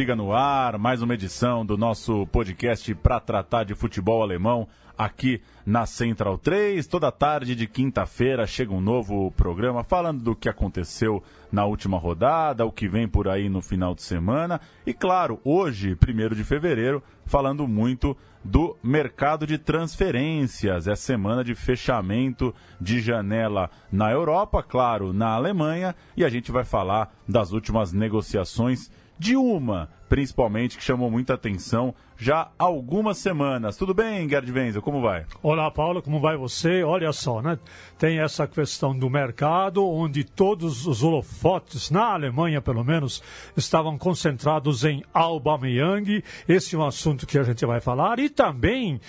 Bundesliga no ar, mais uma edição do nosso podcast para tratar de futebol alemão aqui na Central 3. Toda tarde de quinta-feira chega um novo programa falando do que aconteceu na última rodada, o que vem por aí no final de semana e, claro, hoje, 1 de fevereiro, falando muito do mercado de transferências. É semana de fechamento de janela na Europa, claro, na Alemanha, e a gente vai falar das últimas negociações de uma, principalmente, que chamou muita atenção já há algumas semanas. Tudo bem, Gerd Wenzel? Como vai? Olá, Paulo, como vai você? Olha só, né? Tem essa questão do mercado, onde todos os holofotes, na Alemanha pelo menos, estavam concentrados em Aubameyang. Esse é um assunto que a gente vai falar. E também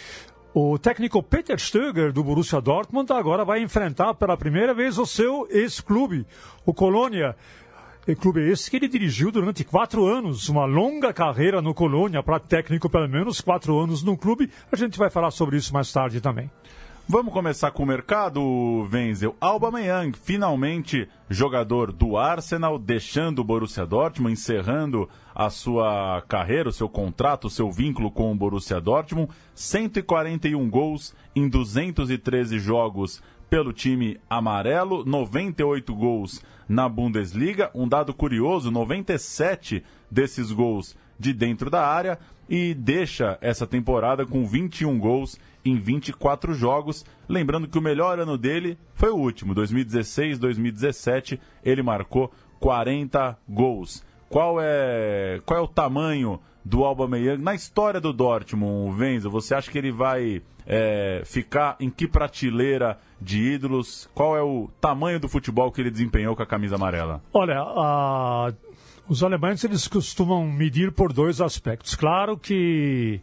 o técnico Peter Stöger, do Borussia Dortmund, agora vai enfrentar pela primeira vez o seu ex-clube, o Colônia clube esse que ele dirigiu durante quatro anos, uma longa carreira no Colônia, para técnico pelo menos quatro anos no clube. A gente vai falar sobre isso mais tarde também. Vamos começar com o mercado, Wenzel. Aubameyang, finalmente jogador do Arsenal, deixando o Borussia Dortmund, encerrando a sua carreira, o seu contrato, o seu vínculo com o Borussia Dortmund. 141 gols em 213 jogos pelo time amarelo, 98 gols na Bundesliga. Um dado curioso: 97 desses gols de dentro da área e deixa essa temporada com 21 gols em 24 jogos. Lembrando que o melhor ano dele foi o último, 2016-2017, ele marcou 40 gols. Qual é, qual é o tamanho do Aubameyang na história do Dortmund, Venza? Você acha que ele vai é, ficar em que prateleira de ídolos? Qual é o tamanho do futebol que ele desempenhou com a camisa amarela? Olha, a... os alemães eles costumam medir por dois aspectos. Claro que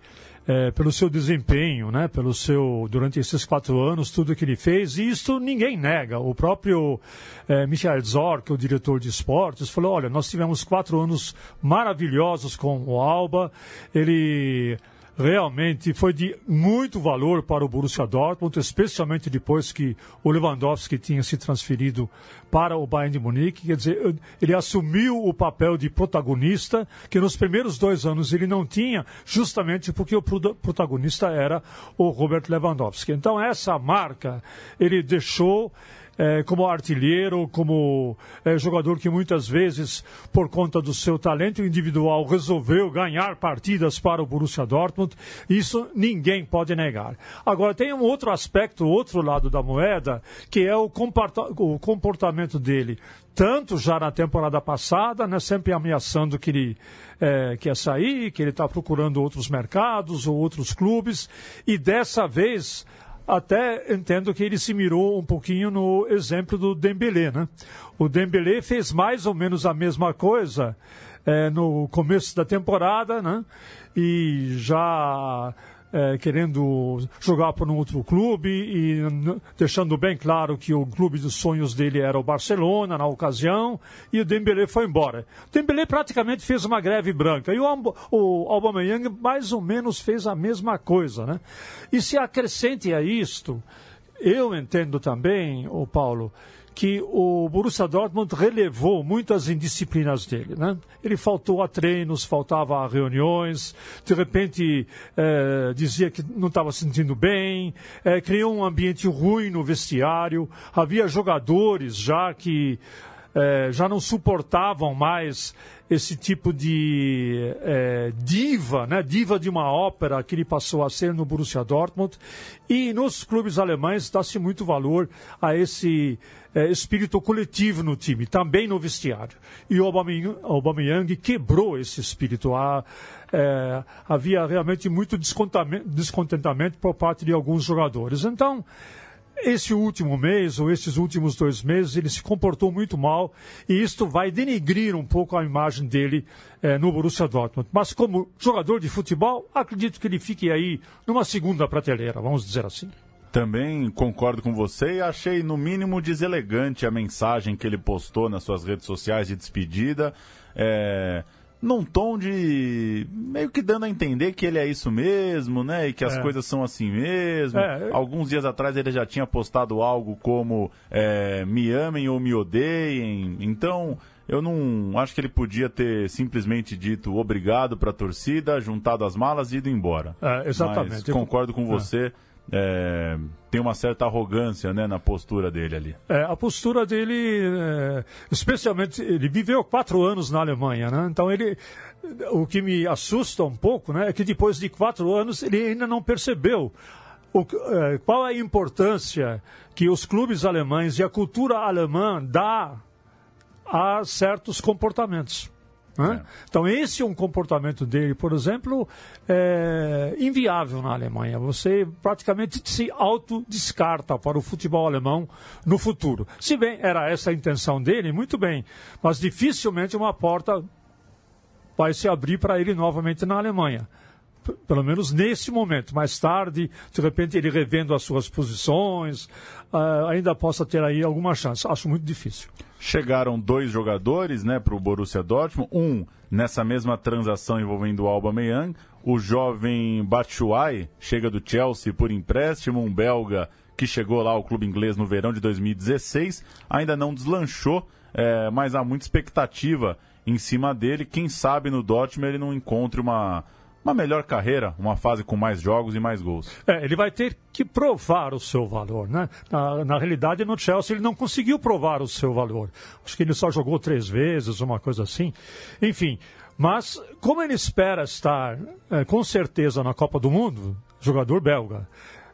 é, pelo seu desempenho, né, pelo seu durante esses quatro anos, tudo que ele fez, e isso ninguém nega. O próprio é, Michael Zorc, o diretor de esportes, falou: olha, nós tivemos quatro anos maravilhosos com o Alba, ele realmente foi de muito valor para o Borussia Dortmund, especialmente depois que o Lewandowski tinha se transferido para o Bayern de Munique. Quer dizer, ele assumiu o papel de protagonista que nos primeiros dois anos ele não tinha, justamente porque o protagonista era o Robert Lewandowski. Então, essa marca ele deixou é, como artilheiro, como é, jogador que muitas vezes, por conta do seu talento individual, resolveu ganhar partidas para o Borussia Dortmund. Isso ninguém pode negar. Agora, tem um outro aspecto, outro lado da moeda, que é o, comportamento dele. Tanto já na temporada passada, né, sempre ameaçando que ele é, quer sair, que ele está procurando outros mercados ou outros clubes, e dessa vez até entendo que ele se mirou um pouquinho no exemplo do Dembélé, né? O Dembélé fez mais ou menos a mesma coisa é, no começo da temporada, né? E já é, querendo jogar para um outro clube e deixando bem claro que o clube dos sonhos dele era o Barcelona na ocasião e o Dembélé foi embora. O Dembélé praticamente fez uma greve branca e o, o Aubameyang mais ou menos fez a mesma coisa, né? E se acrescente a isto, eu entendo também, o Paulo, que o Borussia Dortmund relevou muitas indisciplinas dele. Né? Ele faltou a treinos, faltava a reuniões, de repente eh, dizia que não estava se sentindo bem, eh, criou um ambiente ruim no vestiário, havia jogadores já que eh, já não suportavam mais esse tipo de diva, né, diva de uma ópera que ele passou a ser no Borussia Dortmund. E nos clubes alemães dá-se muito valor a esse é, espírito coletivo no time, também no vestiário. E o Aubameyang, quebrou esse espírito. Há, é, havia realmente muito descontentamento por parte de alguns jogadores. Então, esse último mês, ou esses últimos dois meses, ele se comportou muito mal e isto vai denegrir um pouco a imagem dele eh, no Borussia Dortmund. Mas como jogador de futebol, acredito que ele fique aí numa segunda prateleira, vamos dizer assim. Também concordo com você e achei no mínimo deselegante a mensagem que ele postou nas suas redes sociais de despedida. É, num tom de. meio que dando a entender que ele é isso mesmo, né? E que as é. coisas são assim mesmo. É. Alguns dias atrás ele já tinha postado algo como é, me amem ou me odeiem. Então. Eu não acho que ele podia ter simplesmente dito obrigado para a torcida, juntado as malas e ido embora. É, exatamente. Mas concordo com é. você é, tem uma certa arrogância né, na postura dele ali. É, a postura dele, é, especialmente, ele viveu quatro anos na Alemanha, né? Então ele. O que me assusta um pouco né, é que depois de quatro anos ele ainda não percebeu o, é, qual é a importância que os clubes alemães e a cultura alemã dá a certos comportamentos. Né? Então, esse é um comportamento dele, por exemplo, é, inviável na Alemanha. Você praticamente se autodescarta para o futebol alemão no futuro. Se bem era essa a intenção dele, muito bem, mas dificilmente uma porta vai se abrir para ele novamente na Alemanha pelo menos nesse momento. Mais tarde, de repente, ele revendo as suas posições, uh, ainda possa ter aí alguma chance. Acho muito difícil. Chegaram dois jogadores né, para o Borussia Dortmund. Um, nessa mesma transação envolvendo o Alba Meyang. O jovem Batshuayi chega do Chelsea por empréstimo. Um belga que chegou lá ao clube inglês no verão de 2016. Ainda não deslanchou, é, mas há muita expectativa em cima dele. Quem sabe no Dortmund ele não encontre uma uma melhor carreira, uma fase com mais jogos e mais gols. É, ele vai ter que provar o seu valor, né? Na, na, realidade, no Chelsea ele não conseguiu provar o seu valor. Acho que ele só jogou três vezes, uma coisa assim. Enfim, mas como ele espera estar é, com certeza na Copa do Mundo, jogador belga,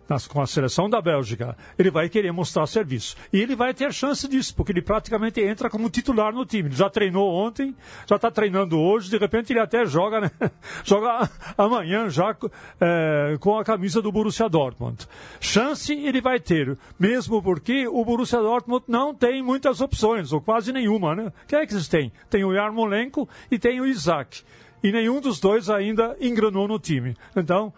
nas, com a seleção da Bélgica, ele vai querer mostrar serviço. E ele vai ter chance disso, porque ele praticamente entra como titular no time. Ele já treinou ontem, já está treinando hoje, de repente ele até joga, né? joga amanhã já é, com a camisa do Borussia Dortmund. Chance ele vai ter, mesmo porque o Borussia Dortmund não tem muitas opções, ou quase nenhuma, né? Quem é que eles têm? Tem o Yarmolenko e tem o Isaac. E nenhum dos dois ainda engranou no time. Então,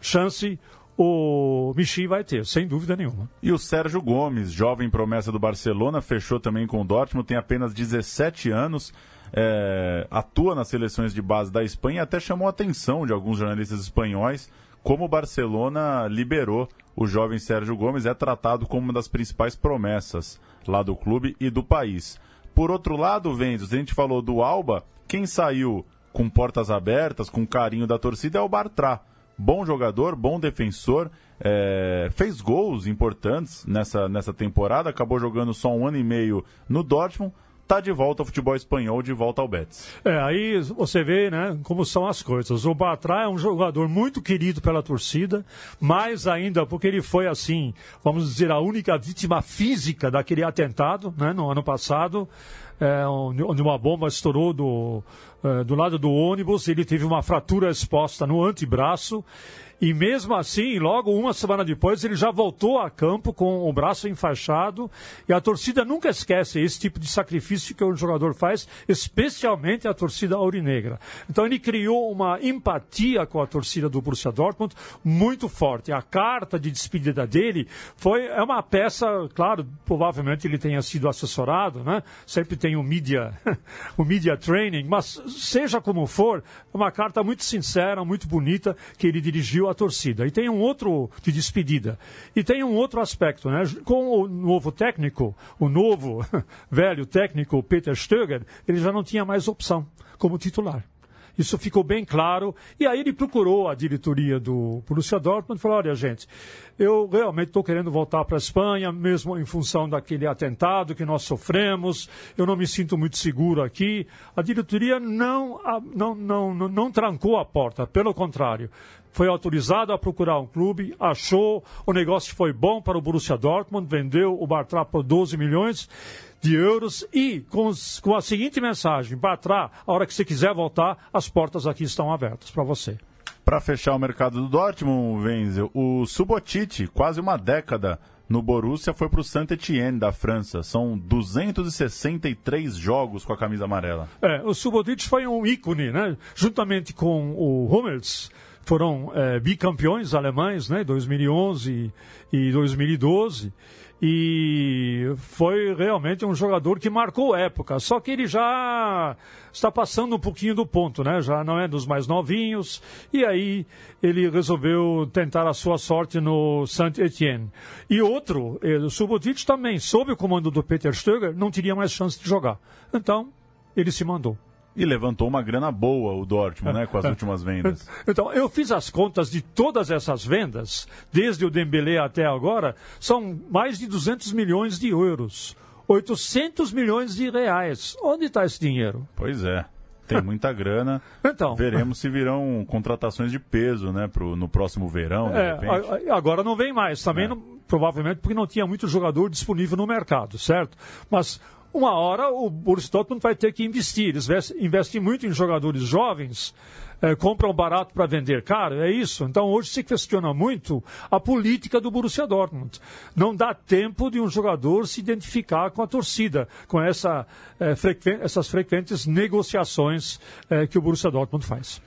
chance o Michy vai ter, sem dúvida nenhuma. E o Sérgio Gomes, jovem promessa do Barcelona, fechou também com o Dortmund, tem apenas 17 anos, é, atua nas seleções de base da Espanha e até chamou a atenção de alguns jornalistas espanhóis como o Barcelona liberou o jovem Sérgio Gomes, é tratado como uma das principais promessas lá do clube e do país. Por outro lado, Vendos, a gente falou do Alba, quem saiu com portas abertas, com carinho da torcida é o Bartra bom jogador, bom defensor, é, fez gols importantes nessa, nessa temporada, acabou jogando só um ano e meio no Dortmund, está de volta ao futebol espanhol, de volta ao Betis. É, aí você vê, né, como são as coisas. O Batra é um jogador muito querido pela torcida, mais ainda porque ele foi, assim, vamos dizer, a única vítima física daquele atentado, né, no ano passado é, onde uma bomba estourou do, do lado do ônibus, ele teve uma fratura exposta no antebraço e mesmo assim, logo uma semana depois, ele já voltou a campo com o braço enfaixado. E a torcida nunca esquece esse tipo de sacrifício que o jogador faz, especialmente a torcida aurinegra. Então ele criou uma empatia com a torcida do Borussia Dortmund muito forte. A carta de despedida dele foi é uma peça, claro, provavelmente ele tenha sido assessorado, né? Sempre tem o media, o media training, mas seja como for, é uma carta muito sincera, muito bonita que ele dirigiu a torcida. E tem um outro de despedida. E tem um outro aspecto, né? Com o novo técnico, o novo velho técnico Peter Stöger, ele já não tinha mais opção como titular. Isso ficou bem claro. E aí ele procurou a diretoria do Borussia Dortmund e falou: olha, gente, eu realmente estou querendo voltar para a Espanha, mesmo em função daquele atentado que nós sofremos. Eu não me sinto muito seguro aqui. A diretoria não, não, não, não, não trancou a porta, pelo contrário foi autorizado a procurar um clube, achou, o negócio foi bom para o Borussia Dortmund, vendeu o Bartra por 12 milhões de euros e com, com a seguinte mensagem: Batrá, a hora que você quiser voltar, as portas aqui estão abertas para você. Para fechar o mercado do Dortmund, Wenzel, o Subotic, quase uma década no Borussia foi para o Saint-Étienne da França. São 263 jogos com a camisa amarela. É, o Subotic foi um ícone, né? Juntamente com o Hummels, foram é, bicampeões alemães, né? 2011 e 2012 e foi realmente um jogador que marcou época. Só que ele já está passando um pouquinho do ponto, né? Já não é dos mais novinhos. E aí ele resolveu tentar a sua sorte no Saint-Étienne. E outro, o Subotic também, sob o comando do Peter Stöger, não teria mais chance de jogar. Então, ele se mandou. E levantou uma grana boa o Dortmund, né, com as últimas vendas. Então, eu fiz as contas de todas essas vendas, desde o Dembélé até agora, são mais de 200 milhões de euros. 800 milhões de reais. Onde está esse dinheiro? Pois é. Tem muita grana. Então, Veremos se virão contratações de peso, né, pro, no próximo verão, é, agora não vem mais. Também, É. não- provavelmente, porque não tinha muito jogador disponível no mercado, certo? Mas uma hora o Borussia Dortmund vai ter que investir. Eles ves- investem muito em jogadores jovens, eh, compram barato para vender caro, é isso. Então hoje se questiona muito a política do Borussia Dortmund. Não dá tempo de um jogador se identificar com a torcida, com essa, eh, frequen- essas frequentes negociações eh, que o Borussia Dortmund faz.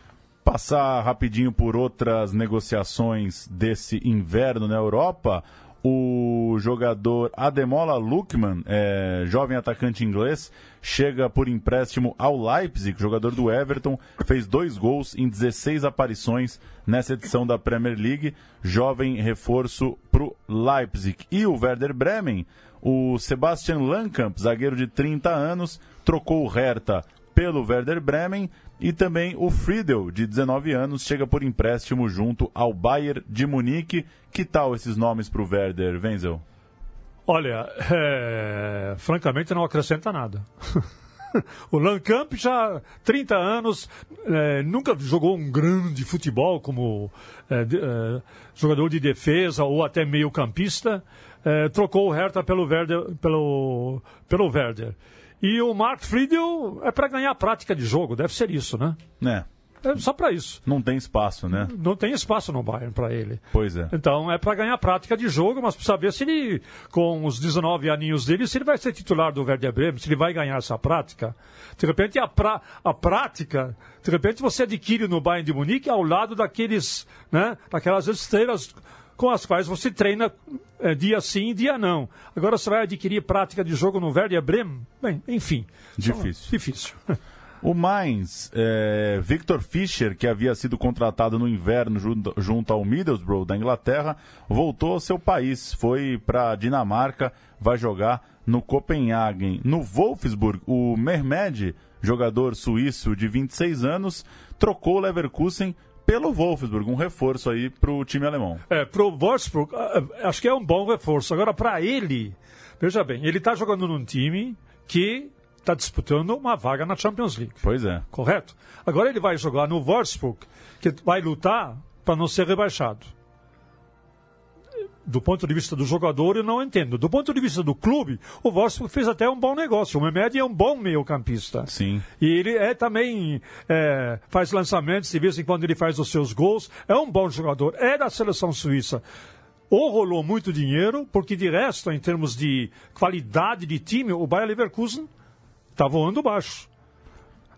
Passar rapidinho por outras negociações desse inverno na Europa. O jogador Ademola Lukman, é, jovem atacante inglês, chega por empréstimo ao Leipzig, jogador do Everton, fez dois gols em 16 aparições nessa edição da Premier League, jovem reforço para o Leipzig. E o Werder Bremen, o Sebastian Lankamp, zagueiro de 30 anos, trocou o Hertha pelo Werder Bremen e também o Friedel, de 19 anos, chega por empréstimo junto ao Bayern de Munique. Que tal esses nomes para o Werder, Wenzel? Olha, é, francamente não acrescenta nada. o Lankamp já 30 anos, é, nunca jogou um grande futebol como é, de- é, jogador de defesa ou até meio campista. É, trocou o Hertha pelo Werder, pelo, pelo Werder. E o Mark Friedel é para ganhar prática de jogo, deve ser isso, né? Né? É só para isso. Não tem espaço, né? Não tem espaço no Bayern para ele. Pois é. Então é para ganhar prática de jogo, mas precisa ver se ele, com os 19 aninhos dele, se ele vai ser titular do Werder Bremen, se ele vai ganhar essa prática. De repente a, pra, a prática, de repente você adquire no Bayern de Munique ao lado daqueles, né, daquelas estrelas com as quais você treina eh, dia sim, dia não. Agora você vai adquirir prática de jogo no Werder Bremen? Bem, enfim. Difícil. Difícil. O Mainz, é, Victor Fischer, que havia sido contratado no inverno junto, junto ao Middlesbrough da Inglaterra, voltou ao seu país, foi para Dinamarca, vai jogar no Copenhagen. No Wolfsburg, o Mehmed, jogador suíço de 26 anos, trocou o Leverkusen pelo Wolfsburg, um reforço aí para o time alemão. É, pro Wolfsburg, ah, ah, acho que é um bom reforço. Agora, para ele, veja bem, ele está jogando num time que está disputando uma vaga na Champions League, Pois é. correto? Agora ele vai jogar no Wolfsburg, que vai lutar para não ser rebaixado. Do ponto de vista do jogador, eu não entendo. Do ponto de vista do clube, o Wolfsburg fez até um bom negócio. O Mehmed é um bom meio-campista. Sim. E ele é também é, faz lançamentos, de vez em quando ele faz os seus gols. É um bom jogador, é da seleção suíça. Ou rolou muito dinheiro, porque de resto, em termos de qualidade de time, o Bayer Leverkusen está voando baixo.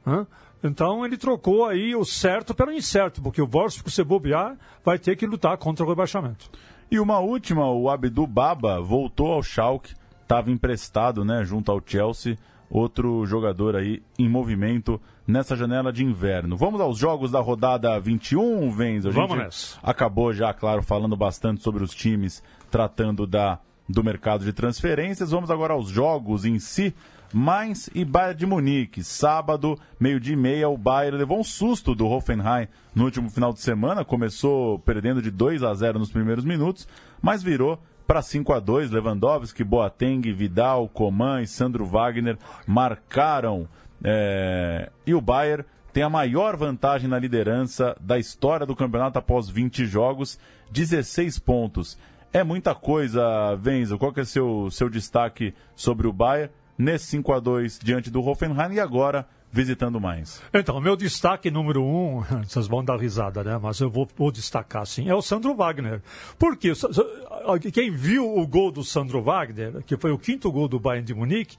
Hã? Então ele trocou aí o certo pelo incerto, porque o Wolfsburg, se bobear, vai ter que lutar contra o rebaixamento. E uma última, o Abdu Baba voltou ao Schalke, estava emprestado, né, junto ao Chelsea, outro jogador aí em movimento nessa janela de inverno. Vamos aos jogos da rodada 21, Venz. A Vamos gente nessa. acabou já, claro, falando bastante sobre os times, tratando da do mercado de transferências. Vamos agora aos jogos em si. Mainz e Bayern de Munique. Sábado, meio-dia e meia, o Bayern levou um susto do Hoffenheim no último final de semana. Começou perdendo de 2 a 0 nos primeiros minutos, mas virou para 5 a 2 Lewandowski, Boateng, Vidal, Coman e Sandro Wagner marcaram. É, E o Bayern tem a maior vantagem na liderança da história do campeonato após 20 jogos, 16 pontos. É muita coisa, Venzo. Qual que é seu seu destaque sobre o Bayern nesse 5 a 2 diante do Hoffenheim e agora visitando mais. Então, meu destaque número um, vocês vão dar risada, né? Mas eu vou, vou destacar sim, é o Sandro Wagner. Porque quem viu o gol do Sandro Wagner, que foi o quinto gol do Bayern de Munique,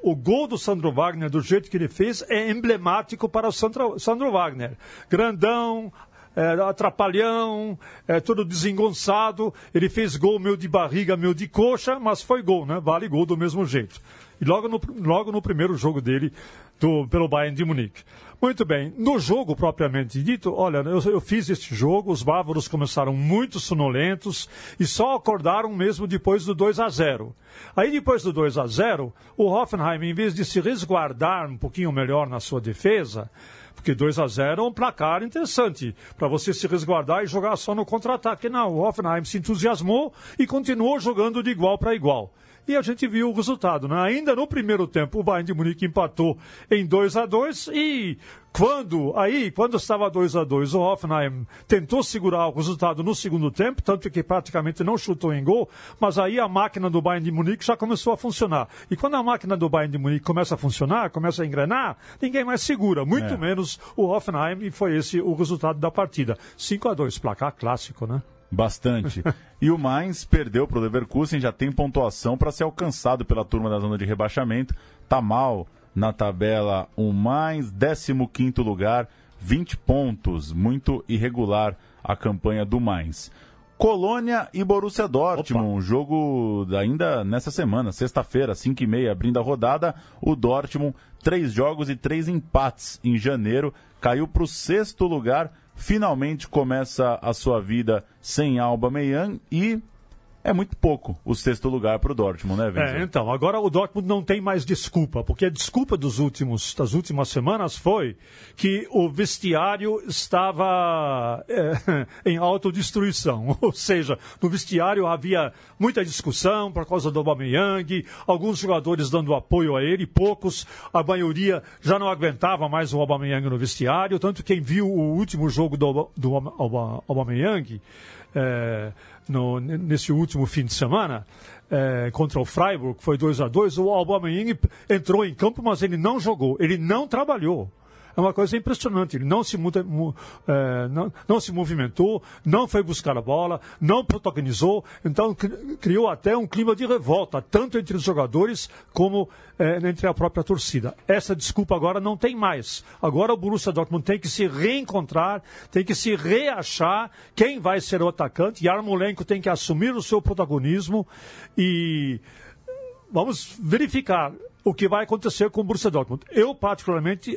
o gol do Sandro Wagner, do jeito que ele fez, é emblemático para o Sandro, Sandro Wagner. Grandão, é, atrapalhão, é, todo desengonçado. Ele fez gol meu de barriga, meu de coxa, mas foi gol, né? Vale gol do mesmo jeito. Logo no, logo no primeiro jogo dele do, pelo Bayern de Munique. Muito bem, no jogo propriamente dito, olha, eu, eu, fiz este jogo, os bávaros começaram muito sonolentos e só acordaram mesmo depois do 2 a 0. Aí depois do 2 a 0, o Hoffenheim, em vez de se resguardar um pouquinho melhor na sua defesa, porque 2 a 0 é um placar interessante para você se resguardar e jogar só no contra-ataque. Não, o Hoffenheim se entusiasmou e continuou jogando de igual para igual e a gente viu o resultado. Né? Ainda no primeiro tempo, o Bayern de Munique empatou em 2 a 2 e quando aí, quando estava 2 a 2 o Hoffenheim tentou segurar o resultado no segundo tempo, tanto que praticamente não chutou em gol, mas aí a máquina do Bayern de Munique já começou a funcionar. E quando a máquina do Bayern de Munique começa a funcionar, começa a engrenar, ninguém mais segura, muito é. menos o Hoffenheim, e foi esse o resultado da partida. 5 a 2 placar clássico, né? Bastante. e o Mainz perdeu para o Leverkusen, já tem pontuação para ser alcançado pela turma da zona de rebaixamento. Tá mal na tabela o Mainz, 15 lugar, 20 pontos. Muito irregular a campanha do Mainz. Colônia e Borussia Dortmund, um jogo ainda nessa semana, sexta-feira, 5 e meia, abrindo a rodada. O Dortmund, três jogos e três empates em janeiro, caiu para o sexto lugar finalmente começa a sua vida sem Alba Meian e é muito pouco o sexto lugar para o Dortmund, né, Vitor? É, então, agora o Dortmund não tem mais desculpa, porque a desculpa dos últimos, das últimas semanas foi que o vestiário estava é, em autodestruição. Ou seja, no vestiário havia muita discussão por causa do Aubameyang, alguns jogadores dando apoio a ele, poucos, a maioria já não aguentava mais o Aubameyang no vestiário, tanto quem viu o último jogo do, do Aubameyang é, no, nesse último fim de semana, é, contra o Freiburg, foi 2 a 2 o Aubameyang entrou em campo, mas ele não jogou, ele não trabalhou. É uma coisa impressionante. Ele não se, muda, é, não, não, se movimentou, não foi buscar a bola, não protagonizou, então criou até um clima de revolta, tanto entre os jogadores como é, entre a própria torcida. Essa desculpa agora não tem mais. Agora o Borussia Dortmund tem que se reencontrar, tem que se reachar quem vai ser o atacante. Yarmolenko tem que assumir o seu protagonismo e vamos verificar o que vai acontecer com o Borussia Dortmund. Eu, particularmente,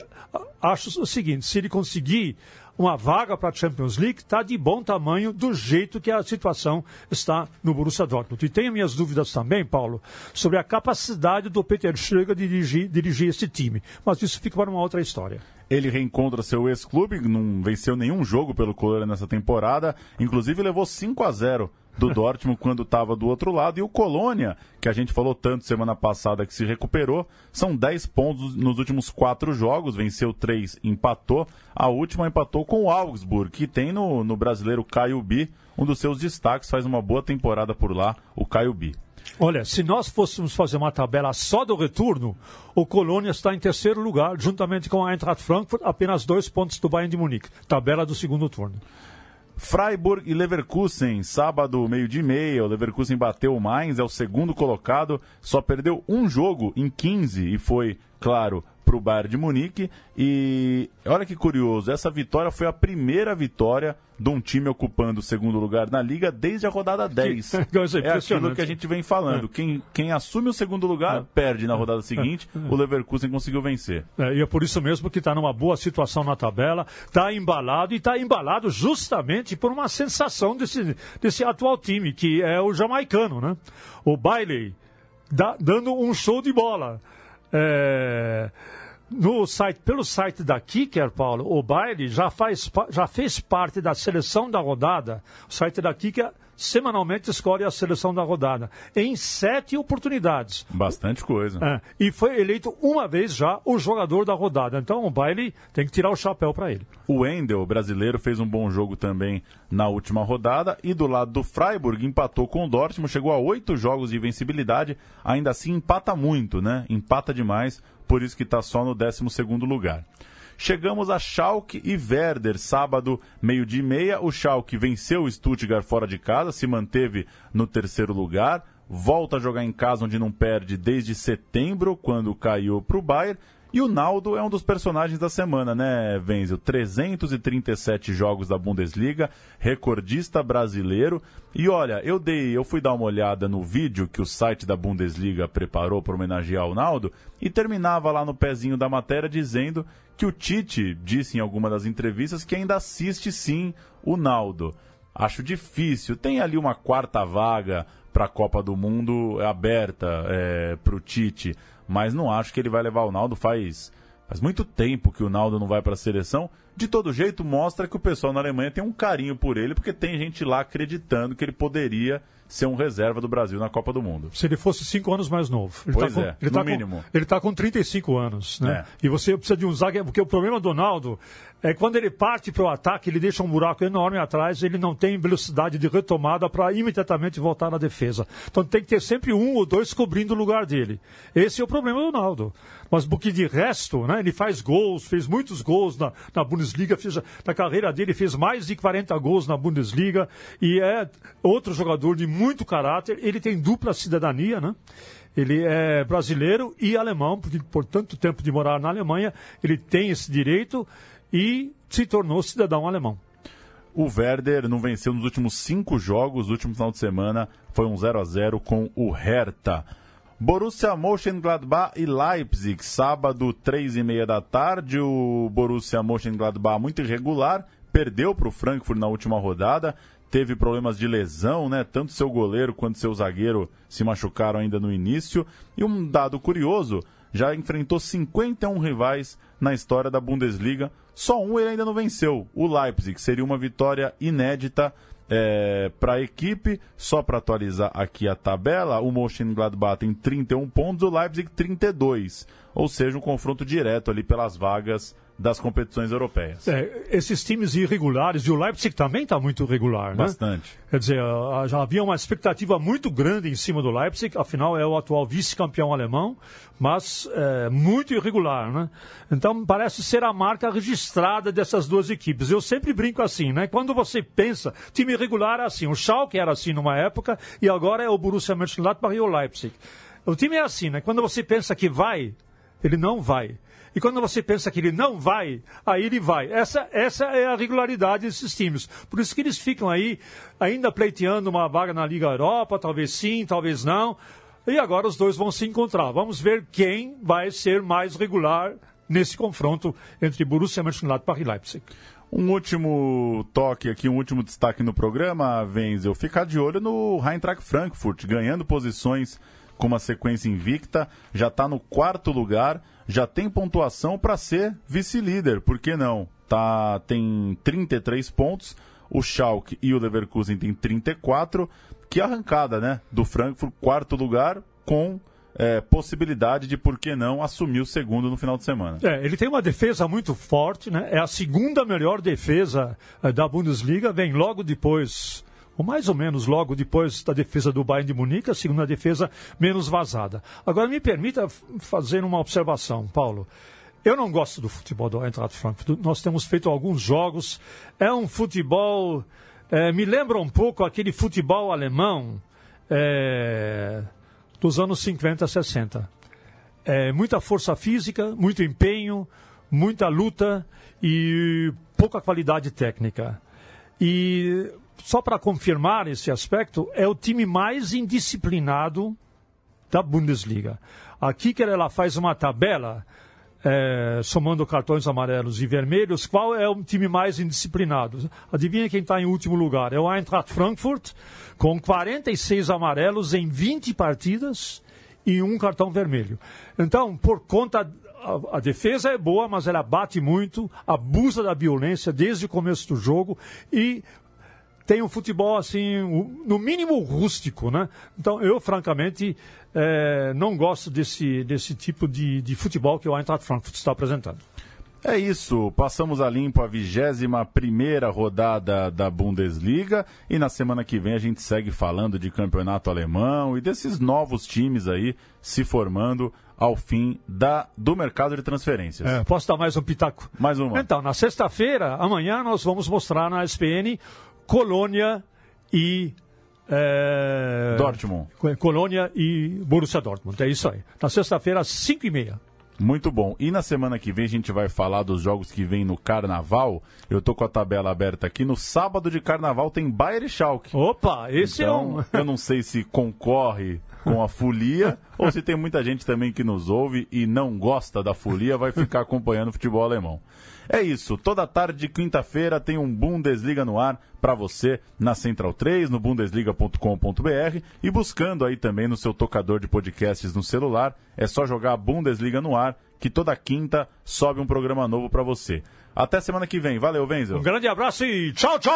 acho o seguinte: se ele conseguir uma vaga para a Champions League, está de bom tamanho do jeito que a situação está no Borussia Dortmund. E tenho minhas dúvidas também, Paulo, sobre a capacidade do Peter Schlegel de dirigir, dirigir esse time. Mas isso fica para uma outra história. Ele reencontra seu ex-clube, não venceu nenhum jogo pelo Colônia nessa temporada, inclusive levou 5 a 0 do Dortmund quando estava do outro lado. E o Colônia, que a gente falou tanto semana passada que se recuperou, são 10 pontos nos últimos quatro jogos, venceu 3, empatou. A última empatou com o Augsburg, que tem no, no brasileiro Caio Bi, um dos seus destaques, faz uma boa temporada por lá, o Caio Bi. Olha, se nós fôssemos fazer uma tabela só do retorno, o Colônia está em terceiro lugar, juntamente com a Eintracht Frankfurt, apenas dois pontos do Bayern de Munique. Tabela do segundo turno. Freiburg e Leverkusen, sábado, meio de meia. O Leverkusen bateu o Mainz, é o segundo colocado, só perdeu um jogo em 15 e foi, claro, para o Bayern de Munique. E olha que curioso, essa vitória foi a primeira vitória de um time ocupando o segundo lugar na liga desde a rodada 10. é aquilo que a gente vem falando. É. Quem, quem assume o segundo lugar é. perde na rodada seguinte. É. O Leverkusen conseguiu vencer. É, e é por isso mesmo que está numa boa situação na tabela, está embalado e está embalado justamente por uma sensação desse, desse atual time, que é o jamaicano, né? O Bailey dando um show de bola. É no site, pelo site da Kicker, Paulo, o Baile já, faz, já fez parte da seleção da rodada. O site da Kicker semanalmente escolhe a seleção da rodada. Em sete oportunidades. Bastante coisa. É, e foi eleito uma vez já o jogador da rodada. Então o Bailey tem que tirar o chapéu para ele. O Wendel, brasileiro, fez um bom jogo também na última rodada. E do lado do Freiburg, empatou com o Dortmund, chegou a oito jogos de invencibilidade. Ainda assim, empata muito, né? Empata demais, por isso que está só no 12 lugar. Chegamos a Schalke e Werder, sábado, meio-dia e meia. O Schalke venceu o Stuttgart fora de casa, se manteve no terceiro lugar. Volta a jogar em casa, onde não perde desde setembro, quando caiu para o Bayern. E o Naldo é um dos personagens da semana, né, Wenzel? 337 jogos da Bundesliga, recordista brasileiro. E olha, eu dei, eu fui dar uma olhada no vídeo que o site da Bundesliga preparou para homenagear o Naldo e terminava lá no pezinho da matéria dizendo que o Tite disse em alguma das entrevistas que ainda assiste sim o Naldo. Acho difícil. Tem ali uma quarta vaga para a Copa do Mundo aberta é, para o Tite mas não acho que ele vai levar o Naldo. Faz, faz muito tempo que o Naldo não vai para a seleção. De todo jeito, mostra que o pessoal na Alemanha tem um carinho por ele, porque tem gente lá acreditando que ele poderia ser um reserva do Brasil na Copa do Mundo. Se ele fosse cinco anos mais novo. Ele pois tá é, com, ele no tá mínimo. Com, ele está com 35 anos, né? É. E você precisa de um zagueiro, porque o problema do Ronaldo é quando ele parte para o ataque, ele deixa um buraco enorme atrás, ele não tem velocidade de retomada para imediatamente voltar na defesa. Então tem que ter sempre um ou dois cobrindo o lugar dele. Esse é o problema do Ronaldo. Mas porque de resto, né, ele faz gols, fez muitos gols na, na Bundesliga, fez, na carreira dele fez mais de 40 gols na Bundesliga e é outro jogador de muito caráter. Ele tem dupla cidadania, né? Ele é brasileiro e alemão, porque por tanto tempo de morar na Alemanha, ele tem esse direito e se tornou cidadão alemão. O Werder não venceu nos últimos cinco jogos. O último final de semana foi um 0 a 0 com o Hertha. Borussia Mönchengladbach e Leipzig, sábado, três e meia da tarde. O Borussia Mönchengladbach muito irregular, perdeu para o Frankfurt na última rodada, teve problemas de lesão, né? Tanto seu goleiro quanto seu zagueiro se machucaram ainda no início. E um dado curioso, já enfrentou 51 rivais na história da Bundesliga. Só um ele ainda não venceu, o Leipzig. Seria uma vitória inédita é, para a equipe. Só para atualizar aqui a tabela, o Mönchengladbach tem 31 pontos, o Leipzig 32. Ou seja, um confronto direto ali pelas vagas das competições europeias. É, esses times irregulares, e o Leipzig também está muito irregular, né? Bastante. Quer dizer, já havia uma expectativa muito grande em cima do Leipzig, afinal é o atual vice-campeão alemão, mas é, muito irregular, né? Então parece ser a marca registrada dessas duas equipes. Eu sempre brinco assim, né? Quando você pensa, time irregular é assim, o Schalke era assim numa época e agora é o Borussia Mönchengladbach e o Leipzig. O time é assim, né? Quando você pensa que vai, ele não vai. E quando você pensa que ele não vai, aí ele vai. Essa, essa é a regularidade desses times. Por isso que eles ficam aí ainda pleiteando uma vaga na Liga Europa, talvez sim, talvez não. E agora os dois vão se encontrar. Vamos ver quem vai ser mais regular nesse confronto entre Borussia Mönchengladbach e Leipzig. Um último toque aqui, um último destaque no programa, Wenzel. Ficar de olho no Eintracht Frankfurt, ganhando posições com uma sequência invicta, já está no quarto lugar, já tem pontuação para ser vice-líder, por que não? Tá, tem 33 pontos, o Schalke e o Leverkusen têm 34, que arrancada, né? Do Frankfurt, quarto lugar, com é, possibilidade de, por que não, assumir o segundo no final de semana. É, ele tem uma defesa muito forte, né? É a segunda melhor defesa é, da Bundesliga, vem logo depois ou mais ou menos logo depois da defesa do Bayern de Munique, a segunda defesa menos vazada. Agora, me permita fazer uma observação, Paulo. Eu não gosto do futebol do Eintracht Frankfurt. Nós temos feito alguns jogos. É um futebol... É, me lembra um pouco aquele futebol alemão é, dos anos 50, 60. É, muita força física, muito empenho, muita luta e pouca qualidade técnica. E só para confirmar esse aspecto, é o time mais indisciplinado da Bundesliga. Aqui que ela faz uma tabela, é, somando cartões amarelos e vermelhos, qual é o time mais indisciplinado? Adivinha quem está em último lugar? É o Eintracht Frankfurt, com 46 amarelos em 20 partidas e um cartão vermelho. Então, por conta a, defesa é boa, mas ela bate muito, abusa da violência desde o começo do jogo e tem um futebol assim, no mínimo rústico, né? Então eu, francamente, é, não gosto desse, desse tipo de, de futebol que o Eintracht Frankfurt está apresentando. É isso, passamos a limpo a 21 primeira rodada da Bundesliga e na semana que vem a gente segue falando de campeonato alemão e desses novos times aí se formando ao fim da, do mercado de transferências. É, posso dar mais um pitaco? Mais uma. Então, na sexta-feira, amanhã, nós vamos mostrar na SPN Colônia e é... Dortmund. Colônia e Borussia Dortmund. É isso aí. Na sexta-feira, às 5h30. Muito bom. E na semana que vem a gente vai falar dos jogos que vem no Carnaval. Eu tô com a tabela aberta aqui. No sábado de Carnaval tem Bayern e Schalke. Opa, esse então, é um... eu não sei se concorre com a folia ou se tem muita gente também que nos ouve e não gosta da folia, vai ficar acompanhando o futebol alemão. É isso, toda tarde de quinta-feira tem um Bundesliga no ar para você na Central 3, no bundesliga.com.br e buscando aí também no seu tocador de podcasts no celular, é só jogar Bundesliga no ar que toda quinta sobe um programa novo para você. Até semana que vem. Valeu, Wenzel. Um grande abraço e tchau, tchau!